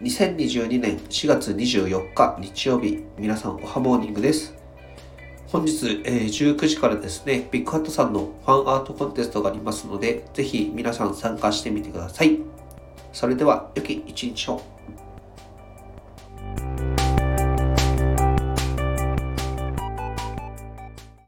2022年4月24日日曜日、皆さんおはモーニングです。本日、え、19時からですね、ビッグハットさんのファンアートコンテストがありますので、ぜひ皆さん参加してみてください。それでは、良き一日を。